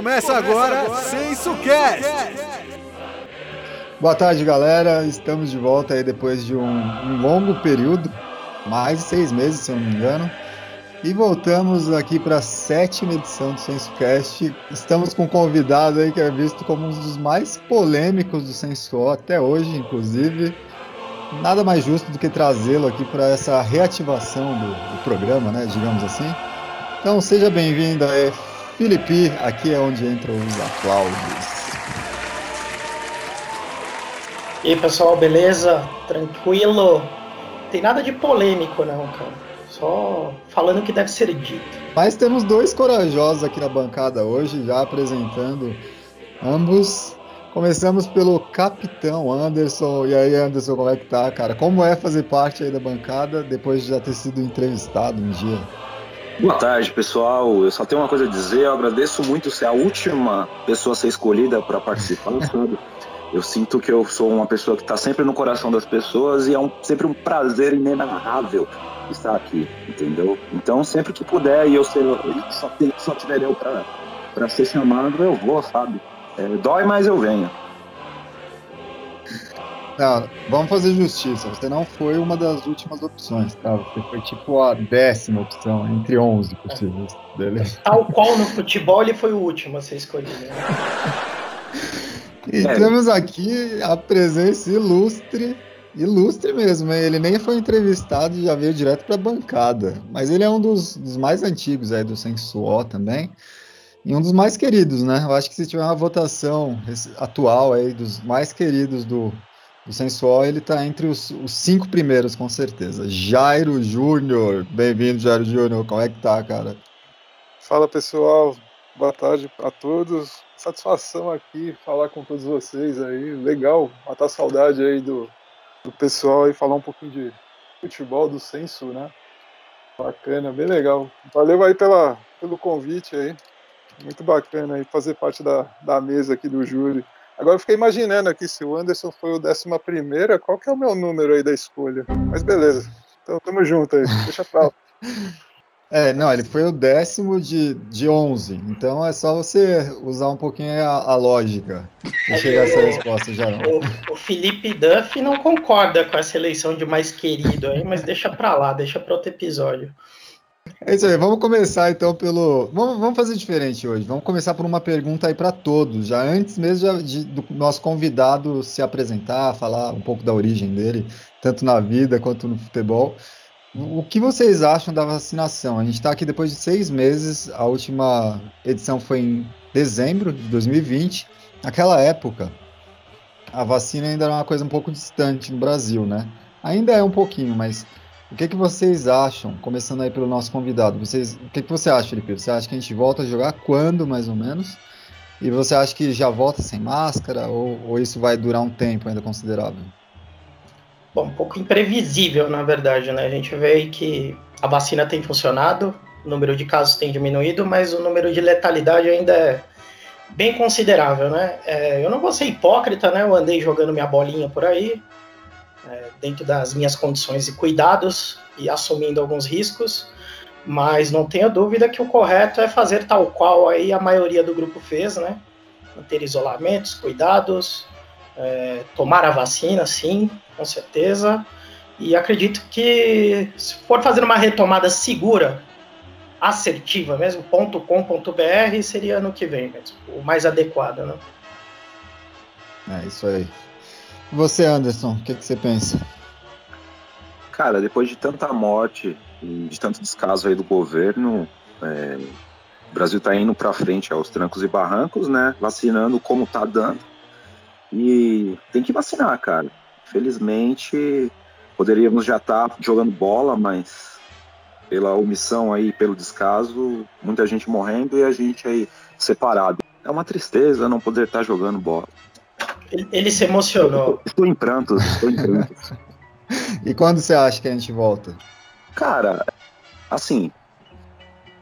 Começa agora SensoCast. Boa tarde, galera. Estamos de volta aí depois de um, um longo período, mais de seis meses, se eu não me engano. E voltamos aqui para a sétima edição do SensoCast. Estamos com um convidado aí que é visto como um dos mais polêmicos do Senso até hoje, inclusive. Nada mais justo do que trazê-lo aqui para essa reativação do, do, programa, né? Digamos assim. Então seja bem-vindo aí, Felipe. Aqui é onde entram os aplausos. E aí, pessoal, beleza? Tranquilo? Tem nada de polêmico, não, cara. Só falando o que deve ser dito. Mas temos dois corajosos aqui na bancada hoje, já apresentando ambos Começamos pelo capitão Anderson. E aí, Anderson, como é que tá, cara? Como é fazer parte aí da bancada depois de já ter sido entrevistado um dia? Boa tarde, pessoal. Eu só tenho uma coisa a dizer. Eu agradeço muito ser a última pessoa a ser escolhida para participar, sabe? Eu sinto que eu sou uma pessoa que está sempre no coração das pessoas e é um, sempre um prazer inenarrável estar aqui, entendeu? Então, sempre que puder e eu ser, só, só tiver eu para ser chamado, eu vou, sabe? É, dói, mas eu venho. Não, vamos fazer justiça. Você não foi uma das últimas opções, tá? Você foi tipo a décima opção, entre 11 possíveis. Beleza? Tal qual no futebol, ele foi o último a ser escolhido. Né? e é. temos aqui a presença ilustre, ilustre mesmo. Ele nem foi entrevistado e já veio direto para a bancada. Mas ele é um dos, dos mais antigos aí do Sensual também e um dos mais queridos, né? Eu acho que se tiver uma votação atual aí dos mais queridos do, do Sensual, ele tá entre os, os cinco primeiros, com certeza. Jairo Júnior, bem-vindo, Jairo Júnior, como é que tá, cara? Fala, pessoal, boa tarde a todos. Satisfação aqui falar com todos vocês aí, legal, matar saudade aí do, do pessoal e falar um pouquinho de futebol do Senso, né? Bacana, bem legal. Valeu aí pela, pelo convite aí. Muito bacana aí fazer parte da, da mesa aqui do júri. Agora eu fiquei imaginando aqui se o Anderson foi o décima primeira, qual que é o meu número aí da escolha? Mas beleza. Então tamo junto aí, deixa pra lá. É, não, ele foi o décimo de, de 11, então é só você usar um pouquinho a, a lógica e chegar a essa resposta já. O, o, Felipe Duff não concorda com essa eleição de mais querido aí, mas deixa pra lá, deixa pra outro episódio. É isso aí, vamos começar então pelo. Vamos, vamos fazer diferente hoje. Vamos começar por uma pergunta aí para todos, já antes mesmo de, do nosso convidado se apresentar, falar um pouco da origem dele, tanto na vida quanto no futebol. O que vocês acham da vacinação? A gente está aqui depois de seis meses, a última edição foi em dezembro de 2020. Naquela época, a vacina ainda era uma coisa um pouco distante no Brasil, né? Ainda é um pouquinho, mas o que, que vocês acham, começando aí pelo nosso convidado? Vocês, o que, que você acha, Felipe? Você acha que a gente volta a jogar quando, mais ou menos? E você acha que já volta sem máscara ou, ou isso vai durar um tempo ainda considerável? Bom, um pouco imprevisível, na verdade, né? A gente vê que a vacina tem funcionado, o número de casos tem diminuído, mas o número de letalidade ainda é bem considerável, né? É, eu não vou ser hipócrita, né? Eu andei jogando minha bolinha por aí, é, dentro das minhas condições e cuidados e assumindo alguns riscos, mas não tenho dúvida que o correto é fazer tal qual aí a maioria do grupo fez, né? Manter isolamentos, cuidados, é, tomar a vacina, sim, com certeza. E acredito que se for fazer uma retomada segura, assertiva mesmo, .com.br seria ano que vem mesmo, o mais adequado, né? É isso aí. Você, Anderson, o que, que, você pensa? Cara, depois de tanta morte e de tanto descaso aí do governo, é, o Brasil está indo para frente aos trancos e barrancos, né? Vacinando como tá dando. E tem que vacinar, cara. Felizmente, poderíamos já estar tá jogando bola, mas pela omissão aí, pelo descaso, muita gente morrendo e a gente aí separado. É uma tristeza não poder estar tá jogando bola. Ele, se emocionou. Estou em prantos, estou em prantos. e quando você acha que a gente volta? Cara, assim,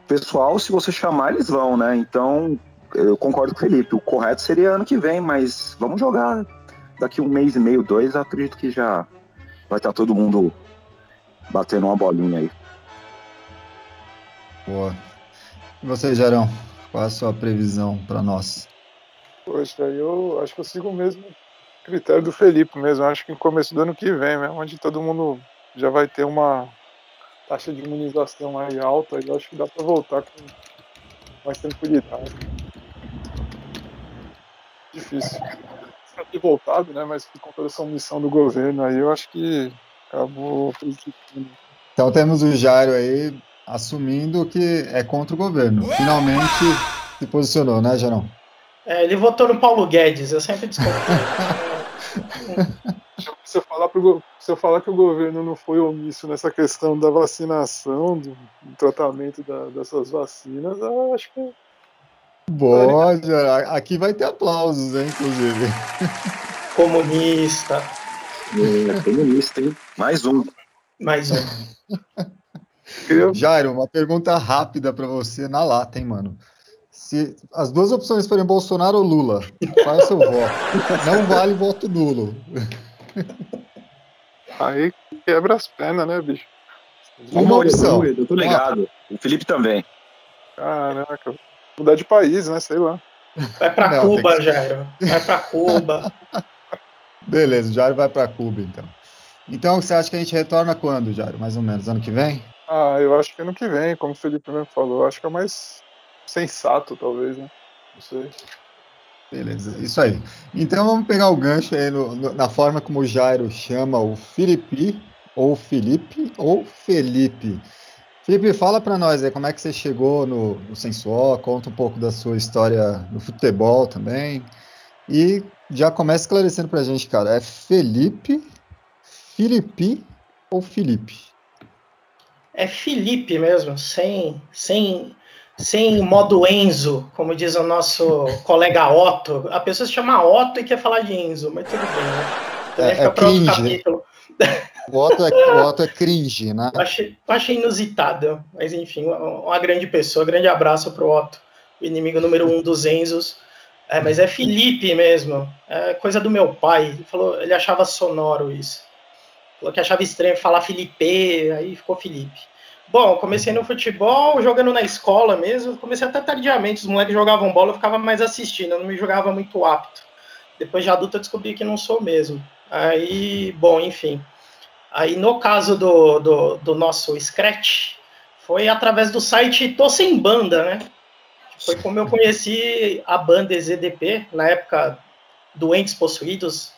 pessoal, se você chamar, eles vão, né? Então, eu concordo com o Felipe. O correto seria ano que vem, mas vamos jogar daqui um mês e meio, dois. Acredito que já vai estar todo mundo batendo uma bolinha aí. Boa. E você, Gerão? Qual a sua previsão para nós? Poxa, eu acho que eu sigo o mesmo critério do Felipe mesmo. Acho que no começo do ano que vem, mesmo, onde todo mundo já vai ter uma taxa de imunização aí alta, eu acho que dá para voltar com mais tranquilidade. Difícil. Ter voltado, né? Mas por conta dessa omissão do governo aí, eu acho que acabou prejudicando. Então temos o Jairo aí assumindo que é contra o governo. Finalmente se posicionou, né, Jarão? É, ele votou no Paulo Guedes, eu sempre desconfio. se, eu falar pro, se eu falar que o governo não foi omisso nessa questão da vacinação, do, do tratamento da, dessas vacinas, eu acho que. Boa, aqui vai ter aplausos, hein, inclusive. Comunista. É, comunista, hein? Mais um. Mais um. Jairo, uma pergunta rápida para você na lata, hein, mano. Se as duas opções forem Bolsonaro ou Lula, qual é o seu voto? Não vale voto nulo. Aí quebra as pernas, né, bicho? Uma opção. Eu tô ligado. O Felipe também. Caraca. Mudar de país, né? Sei lá. Vai pra Não, Cuba, que... Jairo. Vai pra Cuba. Beleza, o Jairo vai pra Cuba, então. Então, você acha que a gente retorna quando, Jairo? Mais ou menos, ano que vem? Ah, eu acho que ano que vem, como o Felipe mesmo falou. Acho que é mais sensato, talvez, né? Não sei. Beleza, isso aí. Então vamos pegar o gancho aí no, no, na forma como o Jairo chama o Felipe, ou Felipe, ou Felipe. Felipe, fala para nós aí como é que você chegou no, no Sensuó, conta um pouco da sua história no futebol também. E já começa esclarecendo pra gente, cara, é Felipe, Felipe ou Felipe? É Felipe mesmo, sem, sem sem modo Enzo, como diz o nosso colega Otto. A pessoa se chama Otto e quer falar de Enzo, mas tudo bem, né? Também é, é cringe. Capítulo. O Otto, é, o Otto é cringe, né? Achei, achei inusitado, mas enfim, uma, grande pessoa. Grande abraço pro Otto, o inimigo número um dos Enzos. É, mas é Felipe mesmo, é coisa do meu pai. Ele, falou, ele achava sonoro isso. Falou que achava estranho falar Felipe, aí ficou Felipe. Bom, comecei no futebol, jogando na escola mesmo. Comecei até tardiamente. Os moleques jogavam bola, eu ficava mais assistindo, eu não me jogava muito apto. Depois de adulto eu descobri que não sou mesmo. Aí, bom, enfim. Aí no caso do, do, do nosso Scratch, foi através do site Tô Sem Banda, né? Foi como eu conheci a banda EZDP, na época Doentes Possuídos.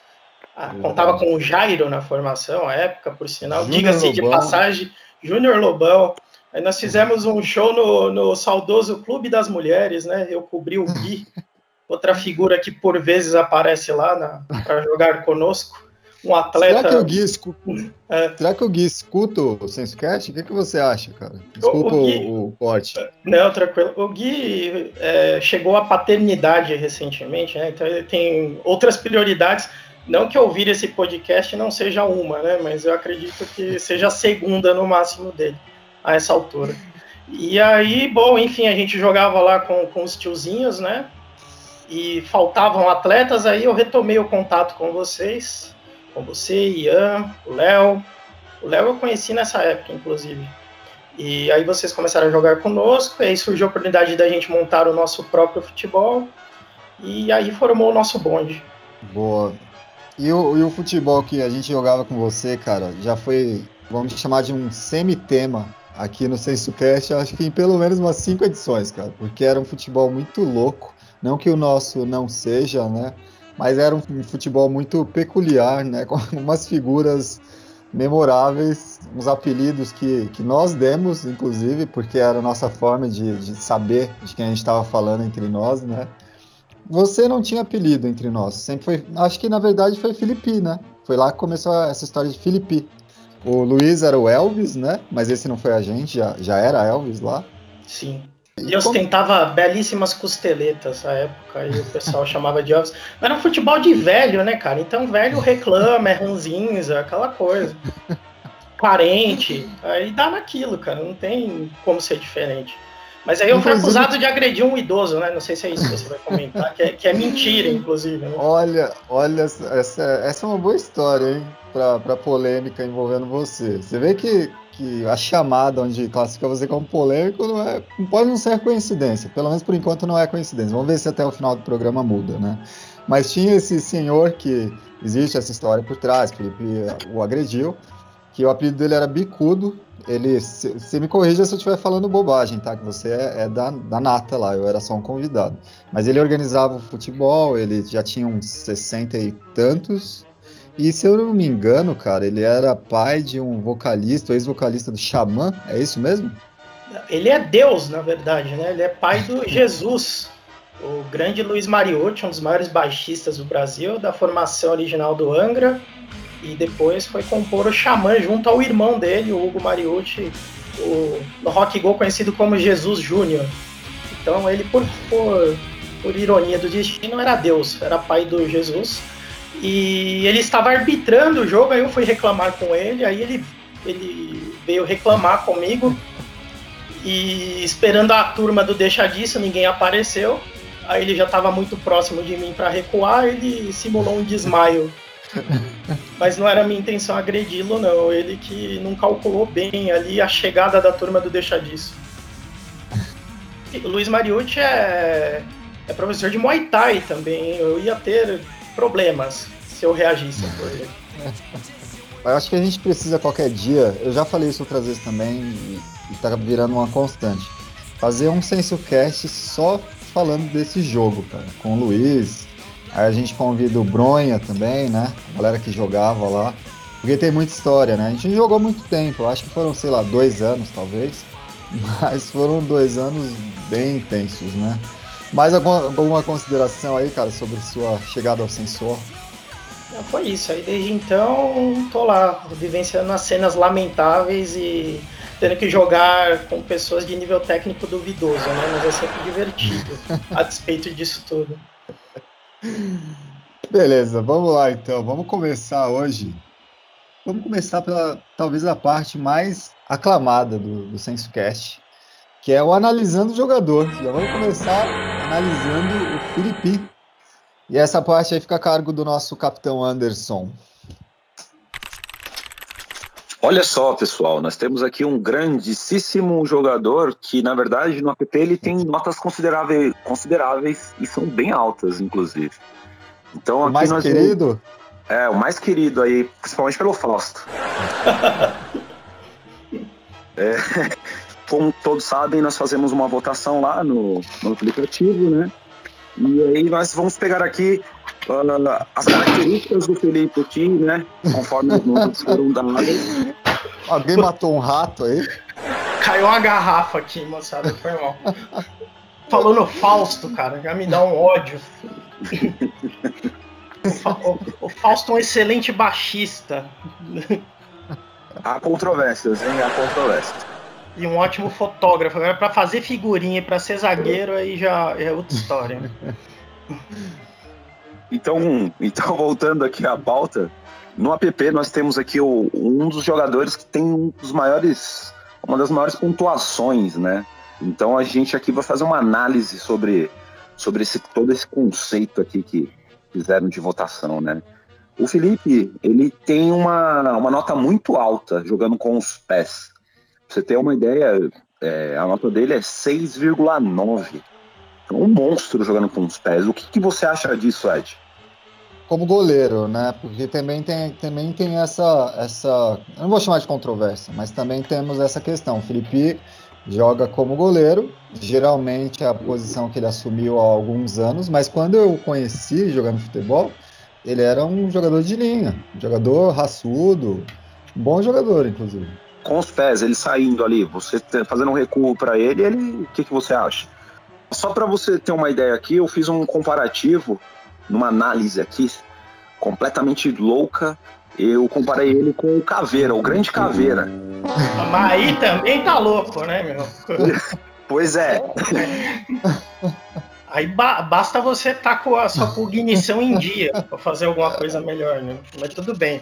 Ah, contava com o Jairo na formação, à época, por sinal. Diga-se de passagem Júnior Lobão. Aí nós fizemos um show no, no saudoso Clube das Mulheres, né? Eu cobri o Gui, outra figura que por vezes aparece lá para jogar conosco. Um atleta. Será que o Gui escuta, é. Será que o Gui escuta o SensoCast? O que, que você acha, cara? Desculpa o, o, Gui, o, corte. Não, tranquilo. O Gui é, chegou à paternidade recentemente, né? Então ele tem outras prioridades. Não que ouvir esse podcast não seja uma, né? Mas eu acredito que seja a segunda no máximo dele, a essa altura. E aí, bom, enfim, a gente jogava lá com, com os tiozinhos, né? E faltavam atletas, aí eu retomei o contato com vocês, com você, Ian, o Léo. O Léo eu conheci nessa época, inclusive. E aí vocês começaram a jogar conosco, aí surgiu a oportunidade da gente montar o nosso próprio futebol, e aí formou o nosso bonde. Boa. E o, e o futebol que a gente jogava com você, cara, já foi, vamos chamar de um semi-tema aqui no SensoCast, acho que em pelo menos umas cinco edições, cara, porque era um futebol muito louco. Não que o nosso não seja, né? Mas era um, um futebol muito peculiar, né? Com umas figuras memoráveis, uns apelidos que, que nós demos, inclusive, porque era a nossa forma de, de saber de quem a gente estava falando entre nós, né? Você não tinha apelido entre nós. Sempre foi. Acho que na verdade foi Felipe, né? Foi lá que começou essa história de Felipe. O Luiz era o Elvis, né? Mas esse não foi a gente, já, já era Elvis lá. Sim. E eu ostentava belíssimas costeletas na época, e o pessoal chamava de Elvis. Mas era um futebol de velho, né, cara? Então velho reclama, é ranzinza, aquela coisa. Parente, aí dá naquilo, cara. Não tem como ser diferente. Mas aí eu fui acusado de agredir um idoso, né? Não sei se é isso que você vai comentar, que é, que é mentira, inclusive. Né? Olha, olha, essa, essa é uma boa história, hein? Pra, pra polêmica envolvendo você. Você vê que que a chamada onde classifica você como polêmico não é, pode não ser coincidência. Pelo menos por enquanto não é coincidência. Vamos ver se até o final do programa muda, né? Mas tinha esse senhor que existe essa história por trás, que Felipe o agrediu, que o apelido dele era Bicudo. Ele, você me corrija se eu estiver falando bobagem, tá? Que você é, é, da, da nata lá, eu era só um convidado. Mas ele organizava o futebol, ele já tinha uns 60 e tantos. E se eu não me engano, cara, ele era pai de um vocalista, ex-vocalista do Xamã, é isso mesmo? Ele é Deus, na verdade, né? Ele é pai do Jesus. O grande Luiz Mariotti, um dos maiores baixistas do Brasil, da formação original do Angra, e depois foi compor o Xamã junto ao irmão dele, o Hugo Mariotti, o, no Rock Go conhecido como Jesus Júnior. Então ele, por, por, por ironia do destino, era Deus, era pai do Jesus. E ele estava arbitrando o jogo, aí eu fui reclamar com ele, aí ele, ele veio reclamar comigo. E esperando a turma do Deixa Disso, ninguém apareceu. Aí ele já estava muito próximo de mim para recuar, ele simulou um desmaio. Mas não era minha intenção agredi-lo, não. Ele que não calculou bem ali a chegada da turma do Deixa Disso. O Luiz Mariucci é, é professor de Muay Thai também. Eu ia ter problemas se eu reagisse por ele. Eu acho que a gente precisa qualquer dia, eu já falei isso outras vezes também, e, e tá virando uma constante. Fazer um SensoCast só falando desse jogo, cara, com o Luiz. Aí a gente convida o Bronha também, né? A galera que jogava lá. Porque tem muita história, né? A gente jogou muito tempo, acho que foram, sei lá, dois anos talvez. Mas foram dois anos bem intensos, né? Mais alguma, consideração aí, cara, sobre sua chegada ao sensor? Não, foi isso. Aí desde então tô lá, vivenciando as cenas lamentáveis e tendo que jogar com pessoas de nível técnico duvidoso, né? Mas é sempre divertido, a despeito disso tudo. Beleza, vamos lá então. Vamos começar hoje. Vamos começar pela talvez a parte mais aclamada do, do SensoCast, que é o analisando o jogador. Já vamos começar analisando o Felipe. E essa parte aí fica a cargo do nosso capitão Anderson. Olha só, pessoal, nós temos aqui um grandíssimo jogador que, na verdade, no app ele tem notas consideráveis, consideráveis e são bem altas, inclusive. Então, o mais querido? É, o mais querido aí, principalmente pelo Fausto. é, como todos sabem, nós fazemos uma votação lá no, no aplicativo, né? E aí nós vamos pegar aqui uh, as características do Felipe aqui, né? Conforme os números foram dados. Alguém matou um rato aí? Caiu uma garrafa aqui, moçada, foi mal. Falou no Fausto, cara, já me dá um ódio. o, o, Fausto é um excelente baixista. Há controvérsias, hein? Há controvérsias. E um ótimo fotógrafo. Agora, para fazer figurinha e para ser zagueiro, aí já é outra história. Então, então, voltando aqui à pauta, no app nós temos aqui o, um dos jogadores que tem um dos maiores, uma das maiores pontuações, né? Então a gente aqui vai fazer uma análise sobre, sobre esse, todo esse conceito aqui que fizeram de votação, né? O Felipe, ele tem uma, uma nota muito alta jogando com os pés. Pra você ter uma ideia, é, a nota dele é 6,9. Um monstro jogando com os pés. O que, que você acha disso, Ed? Como goleiro, né? Porque também tem, também tem essa, essa. Eu não vou chamar de controvérsia, mas também temos essa questão. O Felipe joga como goleiro, geralmente é a posição que ele assumiu há alguns anos, mas quando eu o conheci jogando futebol, ele era um jogador de linha, um jogador raçudo, bom jogador, inclusive. Com os pés, ele saindo ali, você fazendo um recuo para ele, ele, o que, que você acha? Só para você ter uma ideia aqui, eu fiz um comparativo, numa análise aqui, completamente louca. Eu comparei ele com o Caveira, o grande Caveira. Mas aí também tá louco, né, meu? Pois é. Aí ba basta você estar tá com a sua cognição em dia para fazer alguma coisa melhor, né? Mas tudo bem.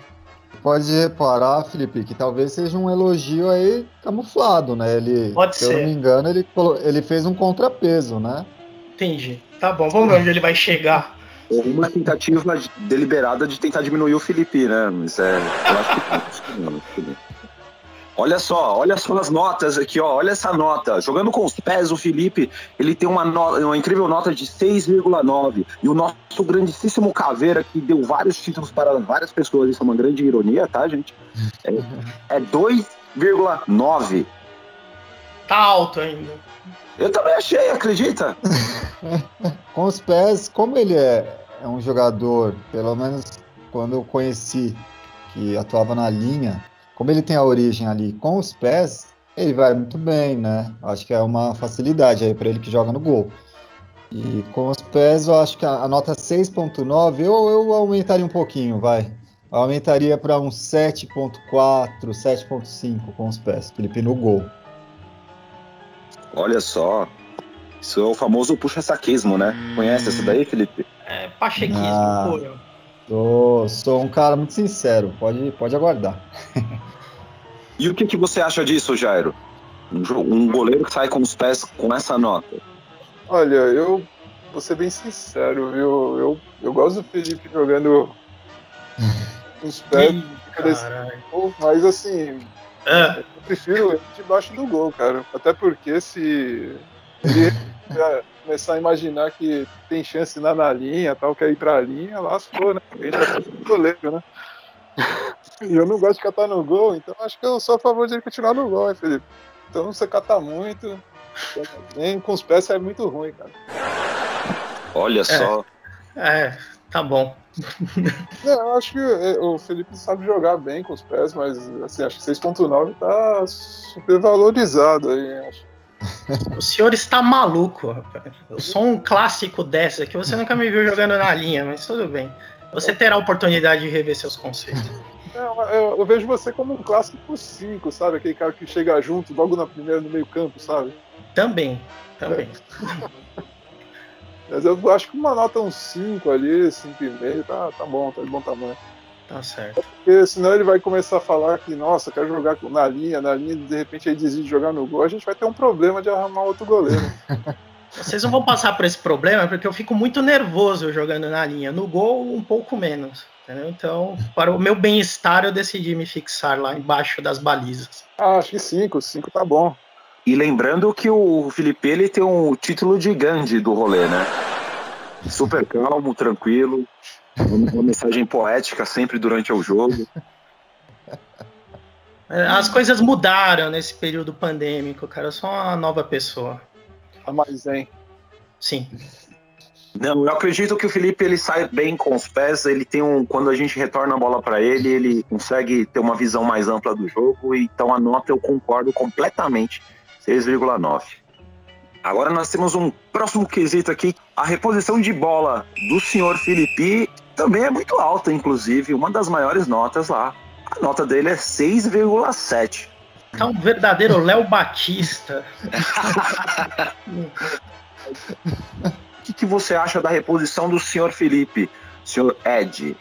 Pode reparar, Felipe, que talvez seja um elogio aí camuflado, né? Ele, Pode se ser. eu não me engano, ele, ele fez um contrapeso, né? Entendi. Tá bom, vamos ver onde ele vai chegar. Uma tentativa deliberada de tentar diminuir o Felipe, né? Mas é. Eu acho que. Olha só, olha só as notas aqui, ó. Olha essa nota. Jogando com os pés, o Felipe, ele tem uma, no... uma incrível nota de 6,9. E o nosso grandíssimo Caveira, que deu vários títulos para várias pessoas, isso é uma grande ironia, tá, gente? É, é 2,9. Tá alto ainda. Eu também achei, acredita? com os pés, como ele é, é um jogador, pelo menos quando eu conheci, que atuava na linha, como ele tem a origem ali com os pés, ele vai muito bem, né? Acho que é uma facilidade aí para ele que joga no gol. E com os pés, eu acho que a, nota 6.9 eu, eu aumentaria um pouquinho, vai. Eu aumentaria para um 7.4, 7.5 com os pés, Felipe no gol. Olha só. Isso é o famoso puxa-saquismo, né? Conhece essa daí, Felipe? É, pachequismo ah, puro. Sou, sou um cara muito sincero, pode, pode aguardar. E o que, que você acha disso, Jairo? Um, um goleiro que sai com os pés com essa nota? Olha, eu vou ser bem sincero, viu? Eu, eu gosto do Felipe jogando os pés. Desse... Mas assim, é. eu prefiro ele debaixo do gol, cara. Até porque se ele começar a imaginar que tem chance na, na linha, tal, quer ir pra linha, lascou, né? A gente tá goleiro, né? E eu não gosto de catar no gol, então acho que eu sou a favor de ele continuar no gol, hein, Felipe? Então você cata muito, bem, com os pés é muito ruim, cara. Olha é, só. É, tá bom. É, eu acho que é, o Felipe sabe jogar bem com os pés, mas assim, acho que 6.9 tá super valorizado aí, acho. O senhor está maluco, rapaz. Eu sou um clássico dessa que você nunca me viu jogando na linha, mas tudo bem. Você terá a oportunidade de rever seus conceitos. É, eu, eu, vejo você como um clássico 5, sabe? Aquele cara que chega junto logo na primeira no meio campo, sabe? Também, também. É. Mas eu acho que uma nota um 5 ali, 5,5, tá, tá bom, tá de bom tamanho. Tá certo. Porque senão ele vai começar a falar que, nossa, quero jogar na linha, na linha, de repente ele desiste de jogar no gol, a gente vai ter um problema de arrumar outro goleiro. Vocês não vão passar por esse problema porque eu fico muito nervoso jogando na linha. No gol, um pouco menos. Entendeu? Então, para o meu bem-estar, eu decidi me fixar lá embaixo das balizas. Ah, acho que 5, 5 tá bom. E lembrando que o Felipe ele tem um título de Gandhi do rolê, né? Super calmo, tranquilo, uma mensagem poética sempre durante o jogo. É, as coisas mudaram nesse período pandêmico, cara. Eu sou uma nova pessoa. A mais zen. Sim. Não, eu acredito que o Felipe ele sai bem com os pés. Ele tem um, quando a gente retorna a bola para ele, ele consegue ter uma visão mais ampla do jogo. Então a nota eu concordo completamente, 6,9. Agora nós temos um próximo quesito aqui. A reposição de bola do senhor Felipe também é muito alta, inclusive, uma das maiores notas lá. A nota dele é 6,7. É um verdadeiro Léo Batista. o que, que, você acha da reposição do senhor Felipe, senhor Ed?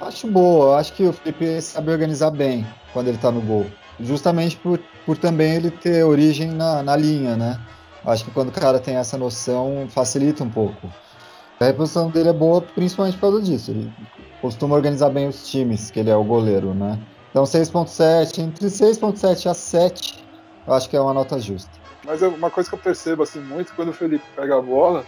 Acho boa, acho que o Felipe sabe organizar bem quando ele tá no gol. Justamente por, por também ele ter origem na, na linha, né? Acho que quando o cara tem essa noção, facilita um pouco. A reposição dele é boa principalmente por causa disso. Ele costuma organizar bem os times, que ele é o goleiro, né? Então 6.7, entre 6.7 a 7, eu acho que é uma nota justa. Mas uma coisa que eu percebo assim muito quando o Felipe pega a bola,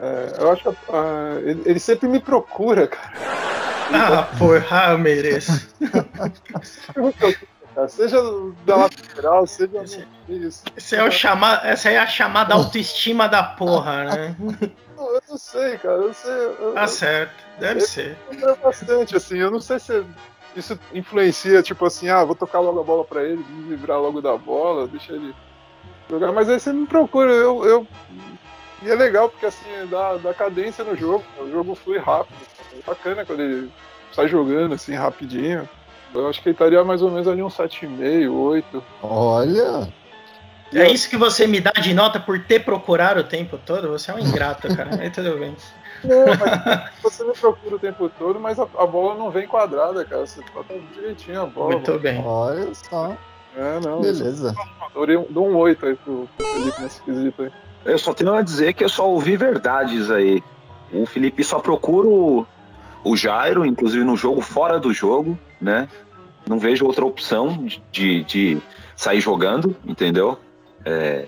é, eu acho que uh, ele, ele, sempre me procura, cara. Ah, porra, eu mereço. seja da lateral, seja no isso. Essa é, o chama... Essa é a chamada autoestima da porra, né? eu não sei, cara. Eu sei. Eu, tá certo, deve eu, ser. Eu bastante, assim. Eu não sei se isso influencia, tipo assim, ah, vou tocar logo a bola pra ele, me livrar logo da bola, deixa ele jogar. Mas aí você me procura, eu. eu... E é legal porque assim, dá, dá cadência no jogo. O jogo flui rápido. É bacana quando ele sai jogando assim rapidinho. Eu acho que ele estaria mais ou menos ali um 7,5, 8. Olha! É isso que você me dá de nota por ter procurado o tempo todo? Você é um ingrato, cara. Aí tudo bem. Não, você me procura o tempo todo, mas a, a, bola não vem quadrada, cara. Você bota direitinho a bola. Muito bem. Olha só. É, não. Beleza. Eu dou um 8 aí pro, pro Felipe nesse quesito aí. Eu só tenho a dizer que eu só ouvi verdades aí. O Felipe só procura o, o Jairo, inclusive no jogo, fora do jogo, né? não vejo outra opção de, de sair jogando, entendeu? É,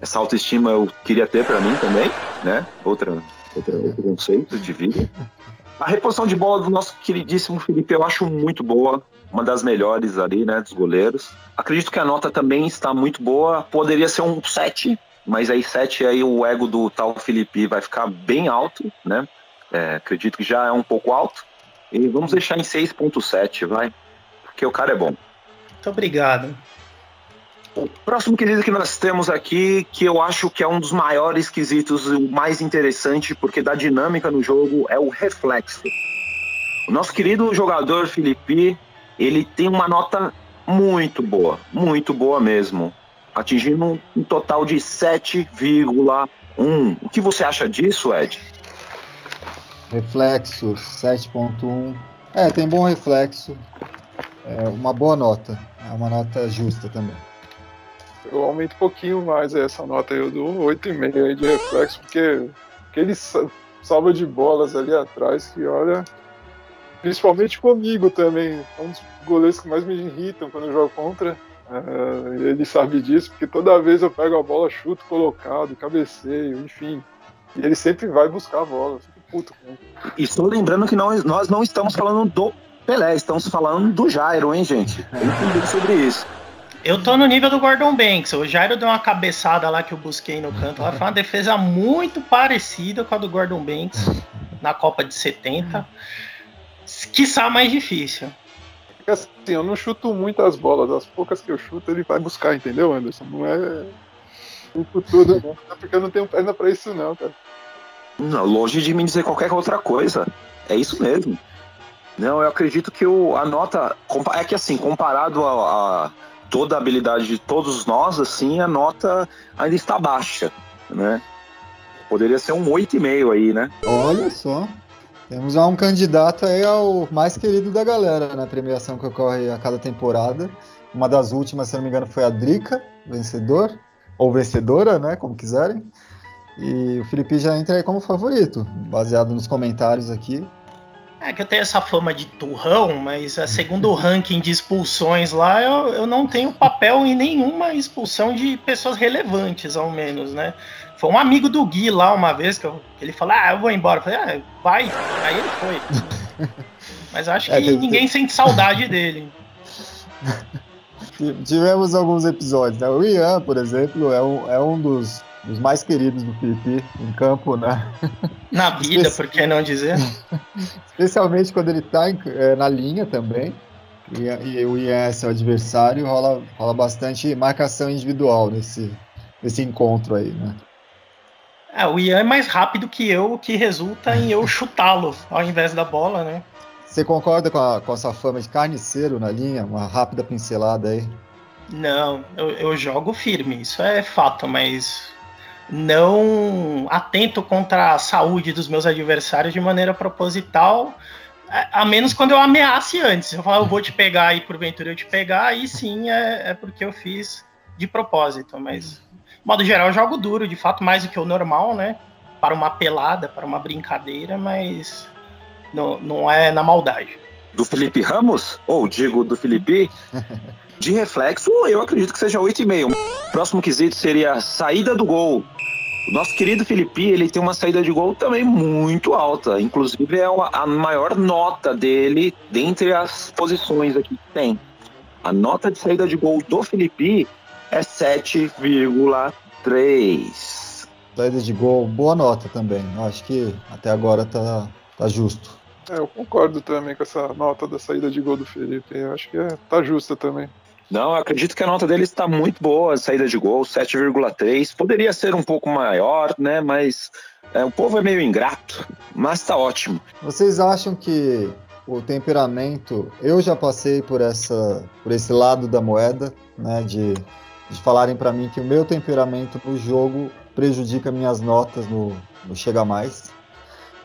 essa autoestima eu queria ter para mim também, né? Outra, outra, outro conceito de vida. A reposição de bola do nosso queridíssimo Felipe eu acho muito boa, uma das melhores ali, né, dos goleiros. Acredito que a nota também está muito boa, poderia ser um 7, mas aí 7 aí o ego do tal Felipe vai ficar bem alto, né? É, acredito que já é um pouco alto. E vamos deixar em 6.7, vai, porque o cara é bom. Muito obrigado. O próximo quesito que nós temos aqui, que eu acho que é um dos maiores quesitos, o mais interessante, porque dá dinâmica no jogo, é o reflexo. O nosso querido jogador Felipe, ele tem uma nota muito boa, muito boa mesmo, atingindo um, total de 7,1. O que você acha disso, Ed? Reflexo 7.1. É, tem bom reflexo. É uma boa nota. É uma nota justa também eu aumento um pouquinho mais essa nota aí, eu dou 8,5 aí de reflexo, porque aquele salva de bolas ali atrás que olha, principalmente comigo também, é um dos goleiros que mais me irritam quando eu jogo contra. Uh, ele sabe disso, porque toda vez eu pego a bola, chuto colocado, cabeceio, enfim. E ele sempre vai buscar a bola. Puto E estou lembrando que nós, nós não estamos falando do Pelé, estamos falando do Jairo, hein, gente? Tem sobre isso. Eu tô no nível do Gordon Banks. O Jairo deu uma cabeçada lá que eu busquei no canto. Lá foi uma defesa muito parecida com a do Gordon Banks na Copa de 70. Quiçá mais difícil. Assim, eu não chuto muitas bolas. As poucas que eu chuto, ele vai buscar, entendeu, Anderson? Não é chuto tudo, não. É porque eu não tenho perna pra isso, não, cara. Não, longe de me dizer qualquer outra coisa. É isso mesmo. Não, eu acredito que o, a nota. É que assim, comparado a, a toda a habilidade de todos nós, assim, a nota ainda está baixa, né? Poderia ser um 8,5 aí, né? Olha só. Temos um candidato aí ao mais querido da galera na premiação que ocorre a cada temporada. Uma das últimas, se não me engano, foi a Drica, vencedor, ou vencedora, né? Como quiserem. E o Felipe já entra aí como favorito, baseado nos comentários aqui. É que eu tenho essa fama de turrão, mas é, segundo o ranking de expulsões lá, eu, eu não tenho papel em nenhuma expulsão de pessoas relevantes, ao menos, né? Foi um amigo do Gui lá uma vez que, eu, ele falou: Ah, eu vou embora. Eu falei: Ah, vai. Aí ele foi. Mas acho é, que é, ninguém sente saudade dele. Tivemos alguns episódios, né? O Ian, por exemplo, é um, é um dos dos mais queridos do Felipe em campo, né? Na vida, por que não dizer? Especialmente quando ele está é, na linha também. E, e o Ian é seu adversário, rola, rola bastante marcação individual nesse, nesse encontro aí, né? É, o Ian é mais rápido que eu, o que resulta em eu chutá-lo ao invés da bola, né? Você concorda com, a, com essa fama de carniceiro na linha? Uma rápida pincelada aí? Não, eu, eu jogo firme, isso é fato, mas não atento contra a saúde dos meus adversários de maneira proposital, a menos quando eu ameace antes. Eu falo, eu vou te pegar e porventura eu te pegar, aí sim é, é porque eu fiz de propósito. Mas, de modo geral, eu jogo duro, de fato, mais do que o normal, né? Para uma pelada, para uma brincadeira, mas não, não é na maldade. Do Felipe Ramos? Ou digo, do Felipe? De reflexo, eu acredito que seja 8,5. Próximo quesito seria saída do gol. O nosso querido Felipe, ele tem uma saída de gol também muito alta. Inclusive, é a maior nota dele dentre as posições aqui que tem. A nota de saída de gol do Felipe é 7,3. Saída de gol, boa nota também. Eu acho que até agora tá, tá justo. É, eu concordo também com essa nota da saída de gol do Felipe. Eu acho que é, tá justa também. Não, eu acredito que a nota dele está muito boa, saída de gol, 7,3. Poderia ser um pouco maior, né? Mas é, o povo é meio ingrato, mas está ótimo. Vocês acham que o temperamento, eu já passei por essa, por esse lado da moeda, né? De, de falarem para mim que o meu temperamento no jogo prejudica minhas notas no, no Chega Mais.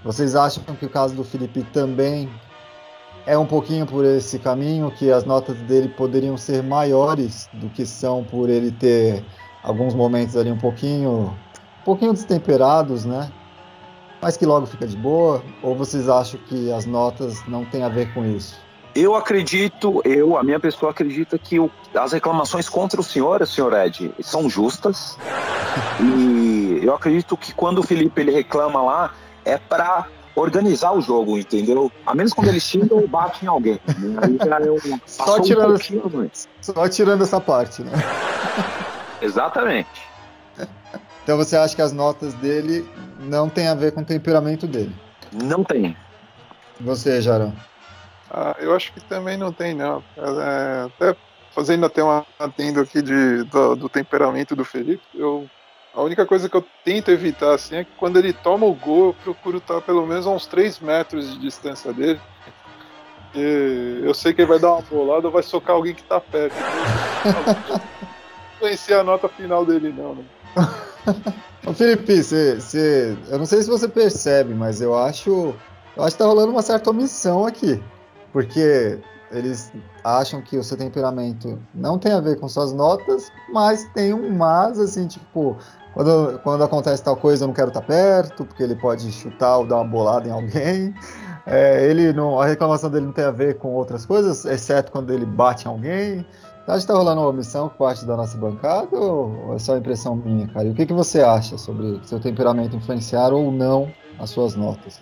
Vocês acham que o caso do Felipe também é um pouquinho por esse caminho que as notas dele poderiam ser maiores do que são por ele ter alguns momentos ali um pouquinho um pouquinho destemperados, né? Mas que logo fica de boa? Ou vocês acham que as notas não têm a ver com isso? Eu acredito, eu, a minha pessoa acredita que o, as reclamações contra o senhor, senhor Ed, são justas. E eu acredito que quando o Felipe ele reclama lá, é para organizar o jogo, entendeu? A menos quando eles xingam ou batem em alguém. Aí já é um, só, tirando, um só tirando essa parte, né? Exatamente. Então você acha que as notas dele não tem a ver com o temperamento dele? Não tem. Você, Jarão? Ah, eu acho que também não tem, não. É, até fazendo até um atendo aqui de, do, do, temperamento do Felipe, eu, a única coisa que eu tento evitar assim, é que quando ele toma o gol, eu procuro estar pelo menos a uns 3 metros de distância dele. E eu sei que ele vai dar uma bolada ou vai socar alguém que tá perto. Não influencia a nota final dele, não. Né? Ô Felipe, você, você, eu não sei se você percebe, mas eu acho, eu acho que tá rolando uma certa omissão aqui. Porque eles acham que o seu temperamento não tem a ver com suas notas, mas tem um mas, assim, tipo, quando, quando acontece tal coisa eu não quero estar perto, porque ele pode chutar ou dar uma bolada em alguém. É, ele não, a reclamação dele não tem a ver com outras coisas, exceto quando ele bate em alguém. Acha que tá rolando uma omissão por parte da nossa bancada ou é só impressão minha, cara? E o que, que você acha sobre seu temperamento influenciar ou não as suas notas?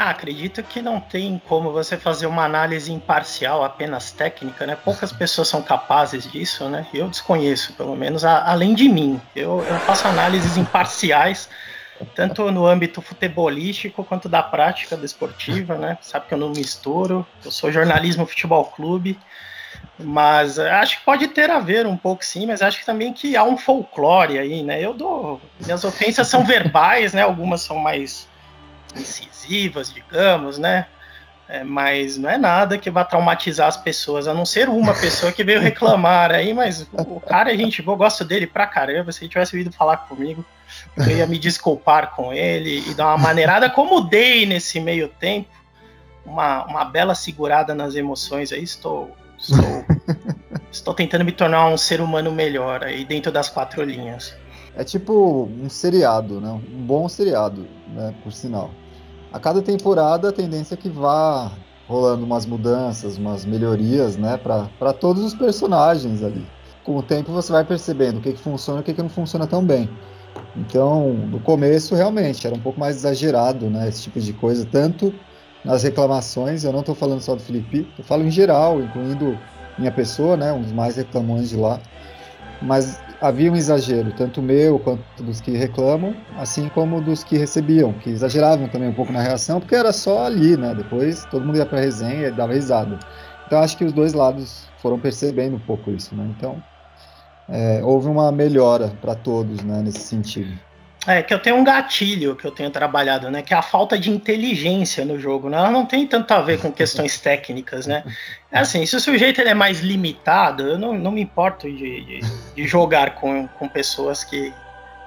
Ah, acredito que não tem como você fazer uma análise imparcial, apenas técnica, né? Poucas pessoas são capazes disso, né? Eu desconheço, pelo menos, a, além de mim. Eu, eu faço análises imparciais, tanto no âmbito futebolístico quanto da prática desportiva, né? Sabe que eu não misturo. Eu sou jornalismo futebol clube. Mas acho que pode ter a ver um pouco sim, mas acho que também que há um folclore aí, né? Eu dou. Minhas ofensas são verbais, né? Algumas são mais incisivas, digamos, né? É, mas não é nada que vá traumatizar as pessoas, a não ser uma pessoa que veio reclamar aí, mas o cara, a gente, eu gosto dele pra caramba. Se ele tivesse vindo falar comigo, eu ia me desculpar com ele e dar uma maneirada, como dei nesse meio tempo, uma, uma bela segurada nas emoções aí. Estou, estou, estou tentando me tornar um ser humano melhor aí dentro das quatro linhas. É tipo um seriado, né? Um bom seriado, né? Por sinal. A cada temporada a tendência é que vá rolando umas mudanças, umas melhorias, né? Para todos os personagens ali. Com o tempo você vai percebendo o que, que funciona e o que, que não funciona tão bem. Então, no começo, realmente, era um pouco mais exagerado, né? Esse tipo de coisa, tanto nas reclamações, eu não estou falando só do Felipe, eu falo em geral, incluindo minha pessoa, né? Uns mais reclamões de lá. Mas havia um exagero, tanto meu quanto dos que reclamam, assim como dos que recebiam, que exageravam também um pouco na reação, porque era só ali, né? Depois todo mundo ia para a resenha e dava risada. Então acho que os dois lados foram percebendo um pouco isso, né? Então é, houve uma melhora para todos, né? Nesse sentido. É que eu tenho um gatilho que eu tenho trabalhado, né? Que é a falta de inteligência no jogo, né? Ela não tem tanto a ver com questões técnicas, né? É assim, se o sujeito ele é mais limitado, eu não, não me importo de, de, de jogar com, com pessoas que,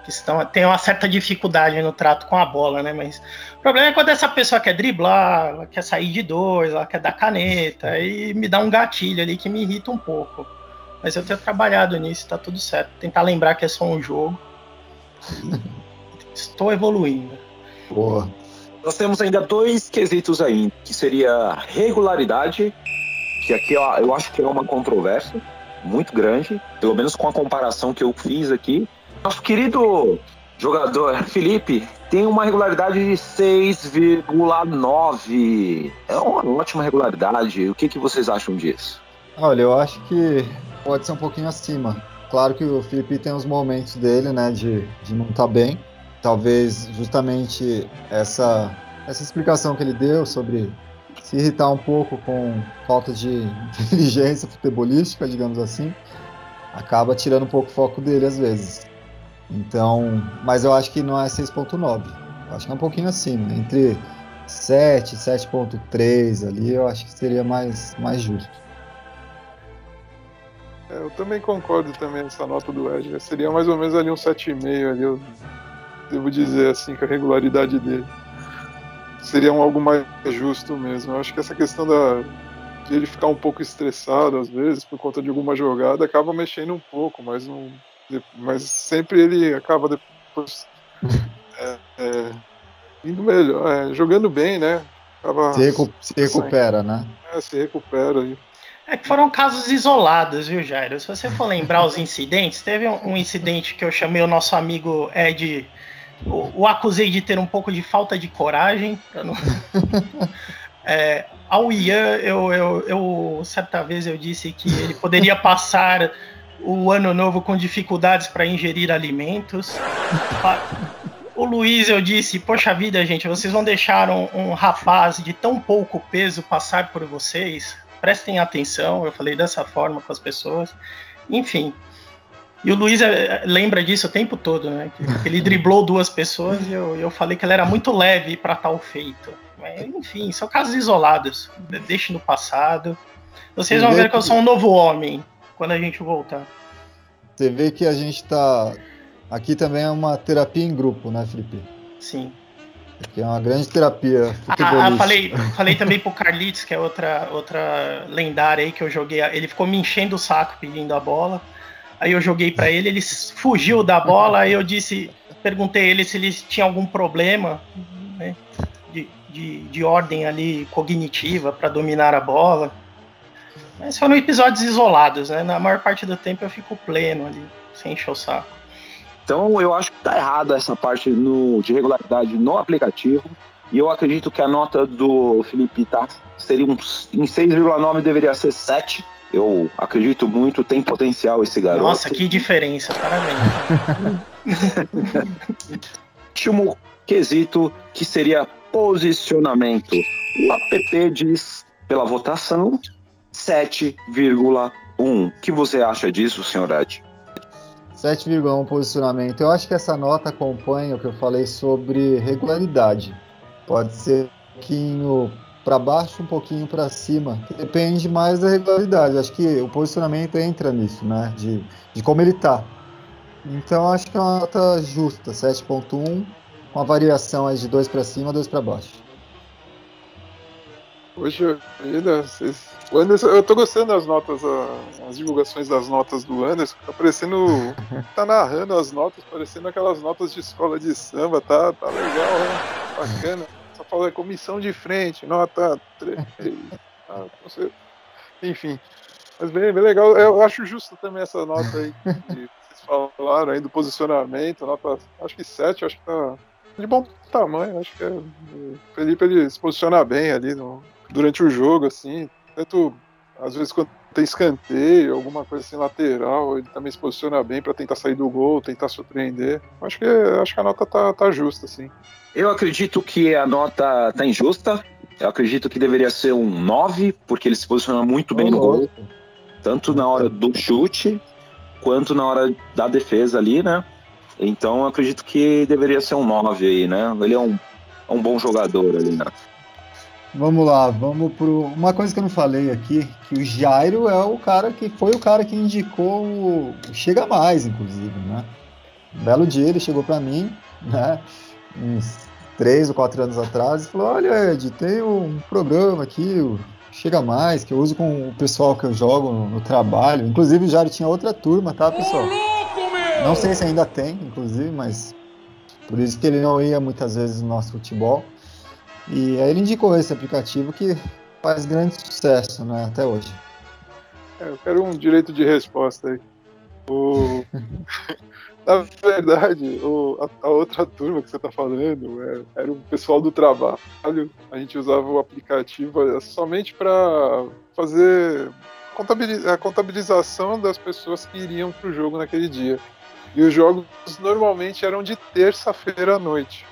que estão, têm uma certa dificuldade no trato com a bola, né? Mas o problema é quando essa pessoa quer driblar, ela quer sair de dois, ela quer dar caneta, e me dá um gatilho ali que me irrita um pouco. Mas eu tenho trabalhado nisso, tá tudo certo. Tentar lembrar que é só um jogo. Estou evoluindo. Boa. Nós temos ainda dois quesitos aí, que seria regularidade, que aqui ó, eu acho que é uma controvérsia muito grande, pelo menos com a comparação que eu fiz aqui. Nosso querido jogador Felipe tem uma regularidade de 6,9. É uma ótima regularidade. O que, que vocês acham disso? Olha, eu acho que pode ser um pouquinho acima. Claro que o Felipe tem os momentos dele, né, de, de não estar tá bem, talvez justamente essa, essa explicação que ele deu sobre se irritar um pouco com falta de inteligência futebolística, digamos assim, acaba tirando um pouco o foco dele às vezes. Então, mas eu acho que não é 6.9. Acho que é um pouquinho acima, entre 7, 7.3 ali, eu acho que seria mais, mais justo. É, eu também concordo também essa nota do Ed. Seria mais ou menos ali um 7,5 ali. Devo dizer assim, com a regularidade dele. Seria um algo mais justo mesmo. Eu acho que essa questão da, de ele ficar um pouco estressado às vezes por conta de alguma jogada acaba mexendo um pouco, mas não, mas sempre ele acaba depois é, é, indo melhor, é, jogando bem, né? Acaba se, recu se recupera, né? É, se recupera aí. É que foram casos isolados, viu, Jairo? Se você for lembrar os incidentes, teve um, um incidente que eu chamei o nosso amigo Ed. O, o, acusei de ter um pouco de falta de coragem. Não... É, ao Ian, eu, eu, eu, certa vez eu disse que ele poderia passar o ano novo com dificuldades para ingerir alimentos. O Luiz, eu disse, poxa vida, gente, vocês vão deixar um, um rapaz de tão pouco peso passar por vocês? prestem atenção. Eu falei dessa forma com as pessoas. Enfim. E o Luiz é, lembra disso o tempo todo, né? Que ele driblou duas pessoas e eu, eu falei que ele era muito leve para tal feito. Mas, enfim, são casos isolados. Deixe no passado. Vocês vão ver que eu sou um novo homem quando a gente voltar. Você vê que a gente tá. Aqui também é uma terapia em grupo, né, Felipe? Sim. Que é uma grande terapia. Ah, ah, falei, falei também pro Carlitos, que é outra, outra lendária aí que eu joguei. Ele ficou me enchendo o saco pedindo a bola. Aí eu joguei para ele, ele fugiu da bola. Aí eu disse, perguntei ele se ele tinha algum problema né, de, de, de ordem ali cognitiva para dominar a bola. Mas foram episódios isolados, né? Na maior parte do tempo eu fico pleno ali, sem encher o saco. Então eu acho que está errado essa parte no, de regularidade no aplicativo. E eu acredito que a nota do Felipe tá, seria um, em 6,9 deveria ser 7. Eu acredito muito, tem potencial esse garoto. Nossa, que diferença, parabéns. Último quesito que seria posicionamento. O app diz, pela votação, 7,1. O que você acha disso, senhor Ed? 7,1 posicionamento. Eu acho que essa nota acompanha o que eu falei sobre regularidade. Pode ser um pouquinho para baixo, um pouquinho para cima. Depende mais da regularidade. Acho que o posicionamento entra nisso, né? De, de como ele está. Então acho que é uma nota justa, 7.1, com a variação de 2 para cima, 2 para baixo. Poxa vida, vocês... o Anderson, eu tô gostando das notas, as divulgações das notas do Anderson, tá parecendo. tá narrando as notas, parecendo aquelas notas de escola de samba, tá, tá legal, né? Bacana. Fala é comissão de frente, nota 3. Ah, você... Enfim. Mas bem, bem legal. Eu acho justo também essa nota aí que vocês falaram aí do posicionamento, nota, acho que 7, acho que tá de bom tamanho, acho que é. O Felipe ele se posiciona bem ali no, durante o jogo, assim. Tanto, às vezes, tem escanteio, alguma coisa assim lateral, ele também se posiciona bem para tentar sair do gol, tentar surpreender. Acho que, acho que a nota tá, tá justa, assim. Eu acredito que a nota tá injusta. Eu acredito que deveria ser um 9, porque ele se posiciona muito bem oh, no gol. Tanto na hora do chute, quanto na hora da defesa ali, né? Então eu acredito que deveria ser um 9 aí, né? Ele é um, é um bom jogador ali, né? Vamos lá, vamos pro. Uma coisa que eu não falei aqui, que o Jairo é o cara que foi o cara que indicou o Chega Mais, inclusive, né? Um belo dia ele chegou para mim, né? Uns três ou quatro anos atrás, e falou: Olha, Ed, tem um programa aqui, o Chega Mais, que eu uso com o pessoal que eu jogo no, no trabalho. Inclusive o Jairo tinha outra turma, tá, pessoal? Não sei se ainda tem, inclusive, mas por isso que ele não ia muitas vezes no nosso futebol. E aí ele indicou esse aplicativo que faz grande sucesso, né, até hoje. É, eu quero um direito de resposta aí. O... Na verdade, o... a, a, outra turma que você está falando é, era o pessoal do trabalho. A gente usava o aplicativo somente para fazer a contabilização das pessoas que iriam para o jogo naquele dia. E os jogos normalmente eram de terça-feira à noite.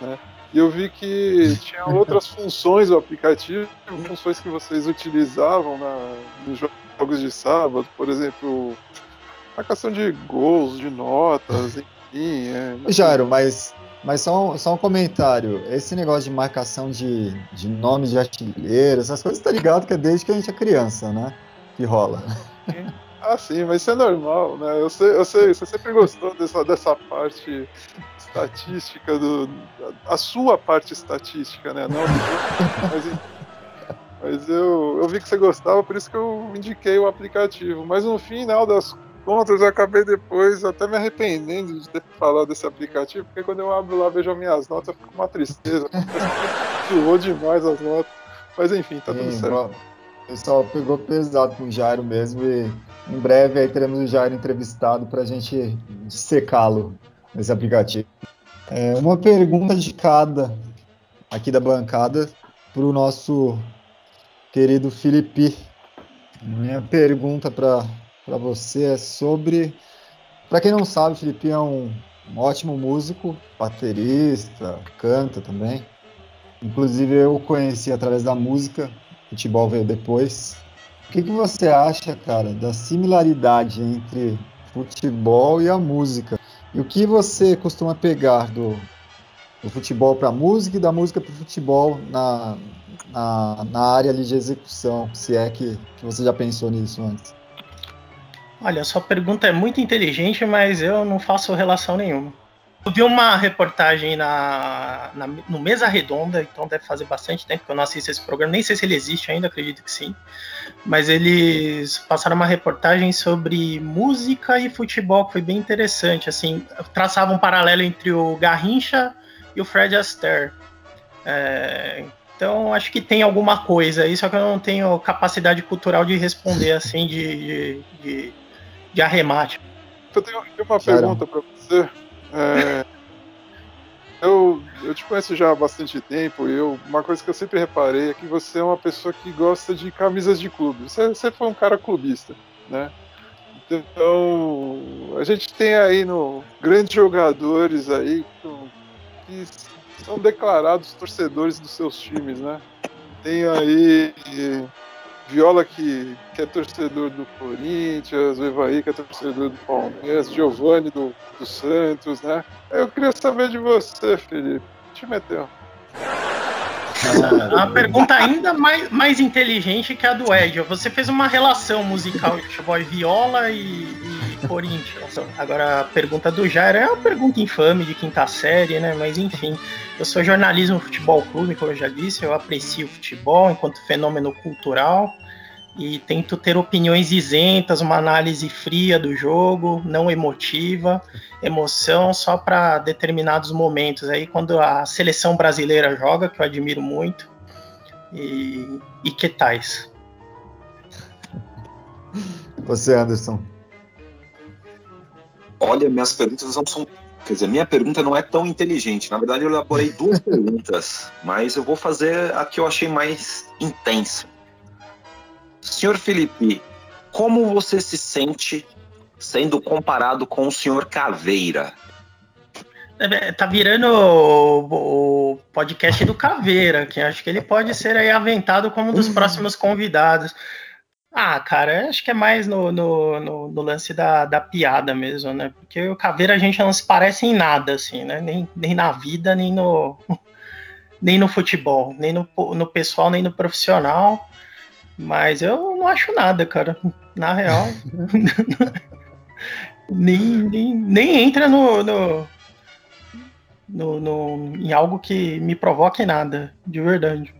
Né? E eu vi que tinha outras funções do aplicativo, funções que vocês utilizavam na, nos jogos de sábado, por exemplo, marcação de gols, de notas, enfim. É, Jairo, mas, mas só, um, só um comentário. Esse negócio de marcação de, de nome de artilheiro, essas coisas, tá ligado que é desde que a gente é criança, né? Que rola. Ah, sim, mas isso é normal, né? Eu sei, eu sei, você sempre gostou dessa, dessa parte estatística do. A sua parte estatística, né? Não, mas, mas eu, eu vi que você gostava, por isso que eu indiquei o aplicativo. Mas no final das contas, eu acabei depois até me arrependendo de ter falado desse aplicativo, porque quando eu abro lá vejo as minhas notas, eu fico com uma tristeza. Zoou demais as notas. Mas enfim, tá Sim, tudo certo. O pessoal pegou pesado com o Jairo mesmo e em breve aí teremos o Jairo entrevistado para a gente secá-lo nesse aplicativo. É, uma pergunta de cada aqui da bancada para o nosso querido Felipe. Minha pergunta para você é sobre. Para quem não sabe, Felipe é um, um ótimo músico, baterista, canta também. Inclusive eu conheci através da música, futebol veio depois. O que, que você acha, cara, da similaridade entre futebol e a música? E o que você costuma pegar do, do futebol para a música e da música para o futebol na, na, na, área ali de execução, se é que, que você já pensou nisso antes? Olha, sua pergunta é muito inteligente, mas eu não faço relação nenhuma. Eu vi uma reportagem na, na, no Mesa Redonda, então deve fazer bastante tempo que eu não assisto esse programa, nem sei se ele existe ainda, acredito que sim. Mas eles passaram uma reportagem sobre música e futebol, que foi bem interessante. Assim, traçava um paralelo entre o Garrincha e o Fred Astaire. É, então acho que tem alguma coisa aí, só que eu não tenho capacidade cultural de responder assim de, de, de, de arremate. Eu tenho, uma pergunta para você. É, eu, eu te conheço já há bastante tempo e eu, uma coisa que eu sempre reparei é que você é uma pessoa que gosta de camisas de clube. Você, você foi um cara clubista, né? Então, a gente tem aí no grandes jogadores aí que são declarados torcedores dos seus times, né? Tem aí Viola que, que é torcedor do Corinthians, o Evaí que é torcedor do Palmeiras, Giovanni do, do Santos, né? Eu queria saber de você, Felipe. Te meteu. Uma pergunta ainda mais, mais inteligente que a do Ed. Você fez uma relação musical de futebol viola e, e Corinthians. Agora a pergunta do Jair é uma pergunta infame de quinta série, né? Mas enfim, eu sou jornalismo futebol clube, como eu já disse, eu aprecio o futebol enquanto fenômeno cultural e tento ter opiniões isentas, uma análise fria do jogo, não emotiva, emoção só para determinados momentos. Aí quando a seleção brasileira joga, que eu admiro muito, e, e que tais. Você, Anderson. Olha, minhas perguntas não são. Quer dizer, minha pergunta não é tão inteligente. Na verdade, eu elaborei duas perguntas, mas eu vou fazer a que eu achei mais intensa. Senhor Felipe, como você se sente sendo comparado com o senhor Caveira? É, tá virando o, o, podcast do Caveira, que acho que ele pode ser aí aventado como um dos uhum. próximos convidados. Ah, cara, acho que é mais no, no, no, no, lance da, da piada mesmo, né? Porque o Caveira a gente não se parece em nada, assim, né? Nem, nem na vida, nem no, nem no futebol, nem no, no pessoal, nem no profissional. Mas eu não acho nada, cara. Na real. nem, nem, nem entra no, no, no, no, em algo que me provoque nada, de verdade.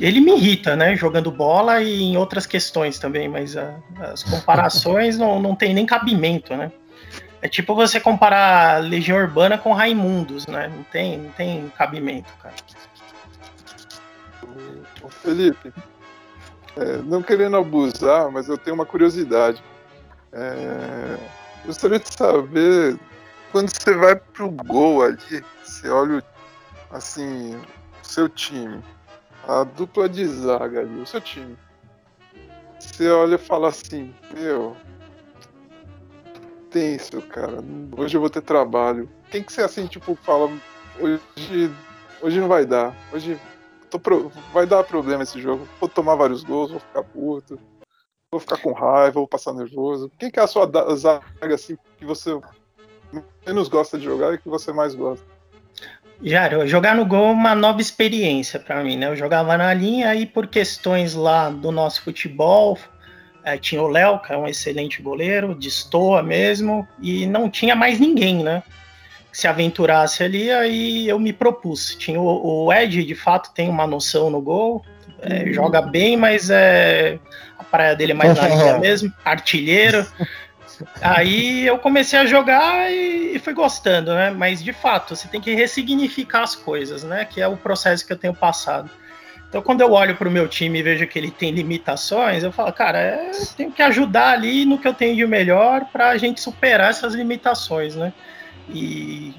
Ele me irrita, né? Jogando bola e em outras questões também, mas a, as comparações não, não tem nem cabimento, né? É tipo você comparar Legião Urbana com Raimundos, né? Não tem, não tem cabimento, cara. Felipe, é, não querendo abusar, mas eu tenho uma curiosidade. É, gostaria de saber, quando você vai pro gol ali, você olha assim, o seu time, a dupla de zaga ali, o seu time. Você olha e fala assim, meu, tenso, cara. Hoje eu vou ter trabalho. Quem que você assim, tipo, fala, hoje, hoje não vai dar. Hoje pro... vai dar problema esse jogo. Vou tomar vários gols, vou ficar puto, vou ficar com raiva, vou passar nervoso. Quem que é a sua zaga assim que você menos gosta de jogar e que você mais gosta? Já, jogar no gol é uma nova experiência para mim, né? Eu jogava na linha e por questões lá do nosso futebol, é, tinha o Léo, que é um excelente goleiro, destoa mesmo, e não tinha mais ninguém, né? se aventurasse ali, aí eu me propus. Tinha o, o Ed, de fato, tem uma noção no gol, é, joga bem, mas é, a praia dele é mais na linha mesmo, artilheiro. Aí eu comecei a jogar e, fui gostando, né? Mas de fato, você tem que ressignificar as coisas, né? Que é o processo que eu tenho passado. Então, quando eu olho para o meu time e vejo que ele tem limitações, eu falo, cara, é, eu tenho que ajudar ali no que eu tenho de melhor para a gente superar essas limitações, né? E,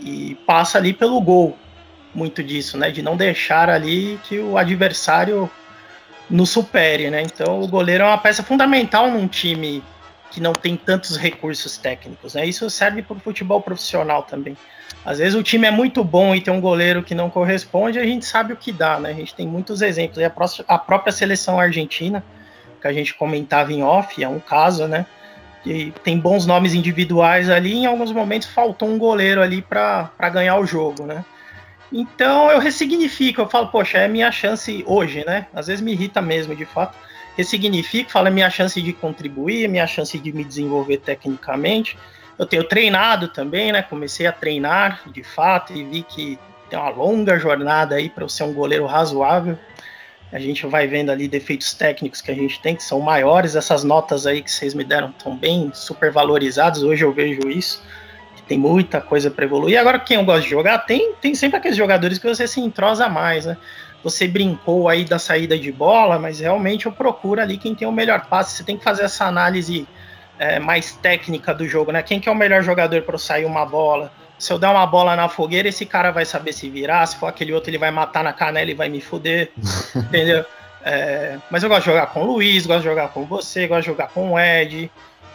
e passa ali pelo gol, muito disso, né? De não deixar ali que o adversário nos supere, né? Então, o goleiro é uma peça fundamental num time que não tem tantos recursos técnicos, né? Isso serve para o futebol profissional também. Às vezes o time é muito bom e tem um goleiro que não corresponde, a gente sabe o que dá, né? A gente tem muitos exemplos. E a, a própria seleção argentina, que a gente comentava em off, é um caso, né? Que tem bons nomes individuais ali, em alguns momentos faltou um goleiro ali para ganhar o jogo, né? Então eu ressignifico, eu falo, poxa, é minha chance hoje, né? Às vezes me irrita mesmo, de fato. Ressignifico, falo, é minha chance de contribuir, minha chance de me desenvolver tecnicamente eu tenho treinado também, né? Comecei a treinar de fato e vi que tem uma longa jornada aí para eu ser um goleiro razoável. A gente vai vendo ali defeitos técnicos que a gente tem, que são maiores. Essas notas aí que vocês me deram estão bem supervalorizadas. Hoje eu vejo isso, tem muita coisa para evoluir. Agora, quem eu gosto de jogar, tem, tem sempre aqueles jogadores que você se entrosa mais, né? Você brincou aí da saída de bola, mas realmente eu procuro ali quem tem o melhor passe. Você tem que fazer essa análise é, mais técnica do jogo, né? Quem que é o melhor jogador para sair uma bola? Se eu der uma bola na fogueira, esse cara vai saber se virar. Se for aquele outro, ele vai matar na canela e vai me fuder. entendeu? É, mas eu gosto de jogar com o Luiz, gosto de jogar com você, gosto de jogar com o Ed.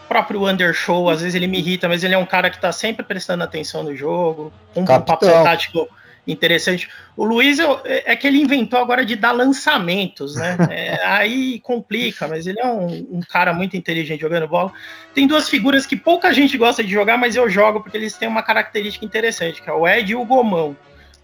O próprio Undershow, às vezes ele me irrita, mas ele é um cara que tá sempre prestando atenção no jogo. Um papo tático interessante. O Luiz é, é que ele inventou agora de dar lançamentos, né? É, aí complica, mas ele é um, um, cara muito inteligente jogando bola. Tem duas figuras que pouca gente gosta de jogar, mas eu jogo porque eles têm uma característica interessante, que é o Ed e o Gomão.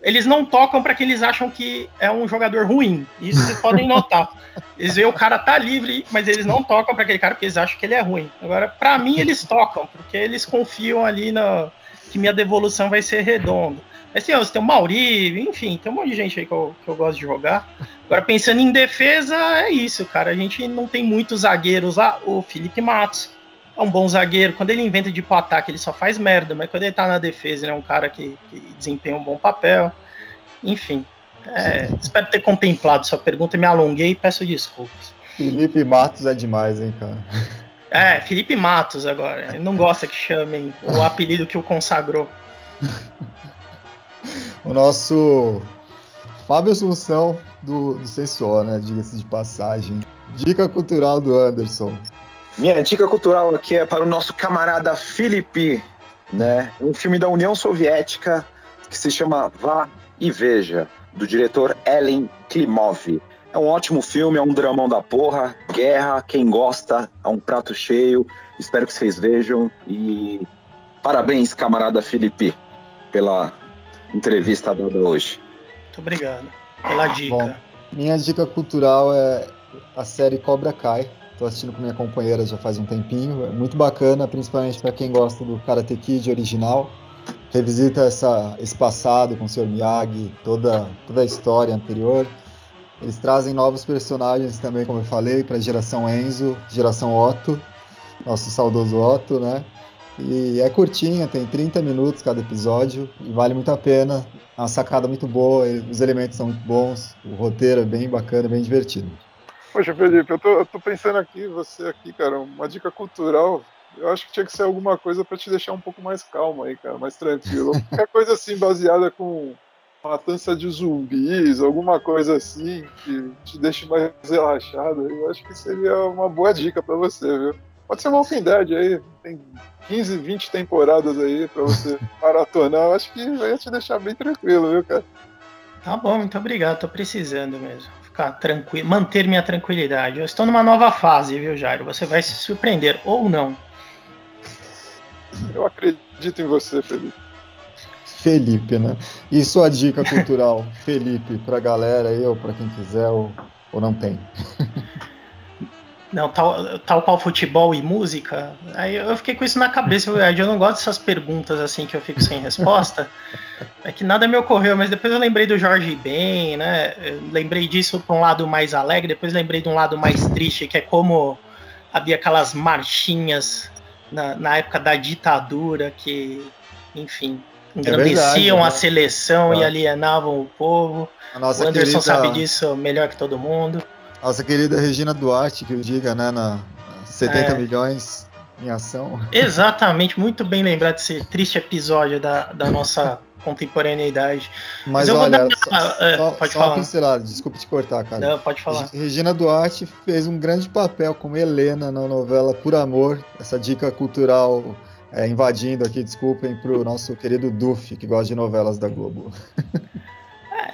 Eles não tocam para que eles acham que é um jogador ruim. Isso vocês podem notar. Eles veem o cara tá livre, mas eles não tocam para aquele cara porque eles acham que ele é ruim. Agora, para mim, eles tocam, porque eles confiam ali na que minha devolução vai ser redonda. Mas tem, você tem o Mauri, enfim, tem um monte de gente aí que eu, que eu gosto de jogar. Agora, pensando em defesa, é isso, cara. A gente não tem muitos zagueiros lá. O Felipe Matos é um bom zagueiro. Quando ele inventa de ir pro ataque, ele só faz merda. Mas quando ele tá na defesa, ele é um cara que, que desempenha um bom papel. Enfim, é, espero ter contemplado sua pergunta. Me alonguei e peço desculpas. Felipe Matos é demais, hein, cara. É, Felipe Matos agora. Ele não gosta que chamem o apelido que o consagrou. o nosso Fábio Assunção do, do Sensor, né? Diga-se de passagem. Dica cultural do Anderson. Minha dica cultural aqui é para o nosso camarada Felipe, né? Um filme da União Soviética que se chama Vá e Veja, do diretor Ellen Klimov. É um ótimo filme, é um dramão da porra, guerra, quem gosta, é um prato cheio. Espero que vocês vejam e parabéns, camarada Felipe, pela entrevista dada hoje. Muito obrigado pela dica. Bom, minha dica cultural é a série Cobra Kai. Estou assistindo com minha companheira já faz um tempinho. É muito bacana, principalmente para quem gosta do Karate Kid original. Revisita essa, esse passado com o Sr. Miyagi, toda, toda a história anterior. Eles trazem novos personagens também, como eu falei, para a geração Enzo, geração Otto, nosso saudoso Otto, né? E é curtinha, tem 30 minutos cada episódio e vale muito a pena. É uma sacada muito boa, os elementos são muito bons, o roteiro é bem bacana, bem divertido. Poxa, Felipe, eu tô, eu tô pensando aqui, você aqui, cara, uma dica cultural. Eu acho que tinha que ser alguma coisa para te deixar um pouco mais calmo aí, cara, mais tranquilo. Qualquer coisa assim baseada com matança de zumbis, alguma coisa assim que te deixe mais relaxado. Eu acho que seria uma boa dica para você, viu? Pode ser uma Walking Dead aí, tem 15, 20 temporadas aí pra você maratonar. Eu acho que vai te deixar bem tranquilo, viu, cara? Tá bom, muito obrigado. Tô precisando mesmo. Ficar tranquilo, manter minha tranquilidade. Eu estou numa nova fase, viu, Jairo? Você vai se surpreender ou não. Eu acredito em você, Felipe. Felipe, né? E sua dica cultural, Felipe, pra galera aí, ou pra quem quiser, ou, ou não tem? Não, tal, tal qual futebol e música. Aí eu fiquei com isso na cabeça, eu não gosto dessas perguntas assim que eu fico sem resposta. É que nada me ocorreu, mas depois eu lembrei do Jorge Ben, né? Eu lembrei disso para um lado mais alegre, depois lembrei de um lado mais triste, que é como havia aquelas marchinhas na, na época da ditadura que, enfim, engrandeciam verdade, a né? seleção e Tá. alienavam o povo. O Anderson querida, sabe disso melhor que todo mundo. Nossa querida Regina Duarte, que eu diga, né? Na, na 70 É. milhões em ação. Exatamente, muito bem lembrado desse triste episódio da, da nossa contemporaneidade. Mas, eu vou olha, dar- só, é, só, pode só falar. uma pincelada, desculpa te cortar, cara. Não, pode falar. Regi- Regina Duarte fez um grande papel como Helena na novela Por Amor, essa dica cultural é, invadindo aqui, desculpem, pro nosso querido Duff, que gosta de novelas da Globo.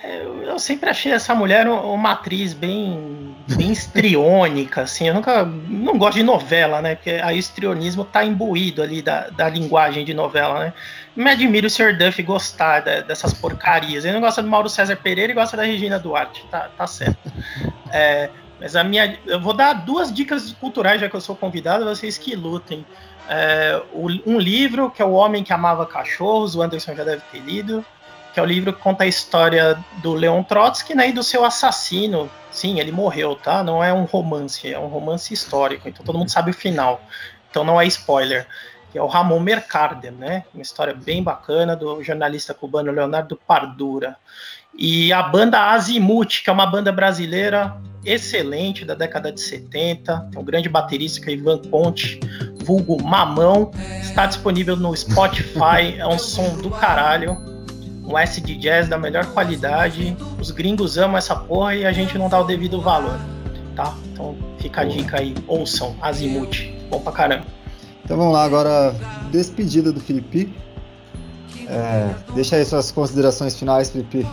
Eu, sempre achei essa mulher um- uma atriz bem, bem histriônica, assim. Eu nunca. Não gosto de novela, né? Porque aí o histrionismo tá imbuído ali da, da linguagem de novela, né? Me admiro o Sr. Duff gostar da- dessas porcarias. Ele não gosta do Mauro César Pereira e gosta da Regina Duarte. Tá, tá certo. É, mas a minha. Eu vou dar duas dicas culturais, já que eu sou convidado, vocês que lutem. É, um livro que é O Homem que Amava Cachorros, o Anderson já deve ter lido que é o livro que conta a história do Leon Trotsky né, e do seu assassino. Sim, ele morreu, tá? Não é um romance, é um romance histórico, então todo mundo sabe o final. Então não é spoiler. Que é o Ramon Mercader, né? Uma história bem bacana do jornalista cubano Leonardo Pardura. E a banda Azimuth, que é uma banda brasileira excelente da década de 70, tem um grande baterista que é Ivan Ponte, vulgo Mamão, está disponível no Spotify, é um som do caralho um acid jazz da melhor qualidade. Os gringos amam essa porra e a gente não dá o devido valor, tá? Então fica a dica aí, ouçam Azimuth, bom pra caramba. Então vamos lá, agora despedida do Felipe. É, deixa aí suas considerações finais, Felipe.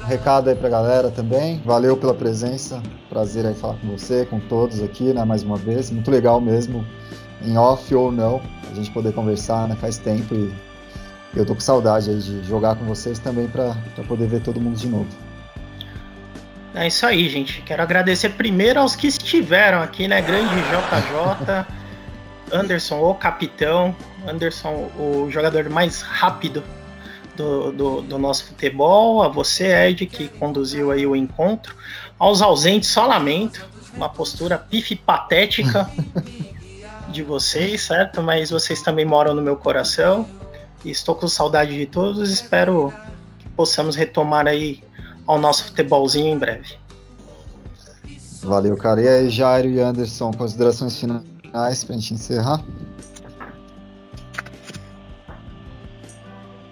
Um recado aí pra galera também. Valeu pela presença. Prazer aí falar com você, com todos aqui, né? Mais uma vez. Muito legal mesmo, em off ou não, a gente poder conversar, né? Faz tempo e eu tô com saudade aí de jogar com vocês também pra pra poder ver todo mundo de novo. É isso aí, gente. Quero agradecer primeiro aos que estiveram aqui, né? Grande JJ, Anderson, o capitão, Anderson, o jogador mais rápido do, do, do nosso futebol, a você, Ed, que conduziu aí o encontro, aos ausentes, só lamento, uma postura pife patética de vocês, certo? Mas vocês também moram no meu coração. Estou com saudade de todos. Espero que possamos retomar aí ao nosso futebolzinho em breve. Valeu, cara. E aí, Jairo e Anderson, considerações finais pra gente encerrar?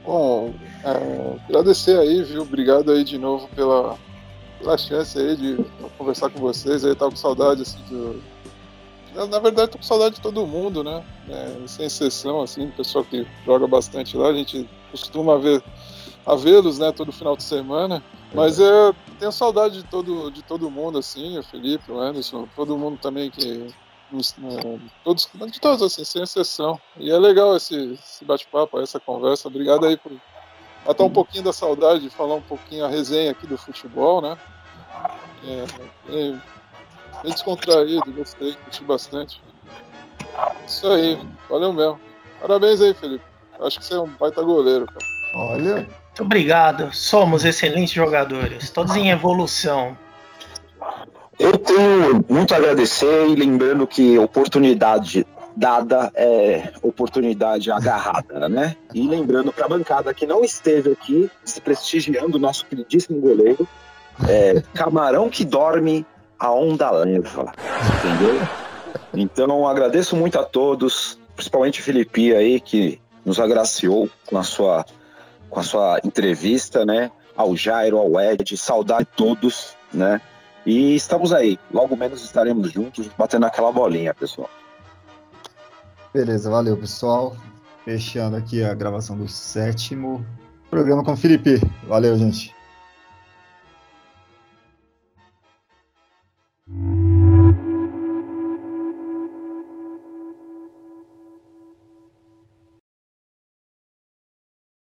Bom, é, agradecer aí, viu? Obrigado aí de novo pela, pela chance aí de conversar com vocês. Aí tava com saudade assim do. Na, verdade, tô com saudade de todo mundo, né? É, sem exceção, assim, o pessoal que joga bastante lá, a gente costuma ver a vê-los, né, todo final de semana. Mas eu tenho saudade de todo, de todo mundo, assim, o Felipe, o Anderson, todo mundo também que. Todos, de todos, assim, sem exceção. E é legal esse, esse bate-papo, essa conversa. Obrigado aí por matar um pouquinho da saudade, falar um pouquinho a resenha aqui do futebol, né? É, é, bem descontraído, gostei, curti bastante. Isso aí, valeu mesmo. Parabéns aí, Felipe. Acho que você é um baita goleiro, cara. Olha, Muito obrigado. Somos excelentes jogadores, todos em evolução. Eu tenho muito a agradecer e lembrando que oportunidade dada é oportunidade agarrada, né? E lembrando para a bancada que não esteve aqui, se prestigiando o nosso queridíssimo goleiro, é, camarão que dorme, a onda leva, entendeu? Então agradeço muito a todos, principalmente Felipe aí que nos agraciou com a sua com a sua entrevista, né? Ao Jairo, ao Ed, saudade de todos, né? E estamos aí. Logo menos estaremos juntos batendo aquela bolinha, pessoal. beleza, valeu, pessoal. Fechando aqui a gravação do sétimo programa com o Felipe. Valeu, gente.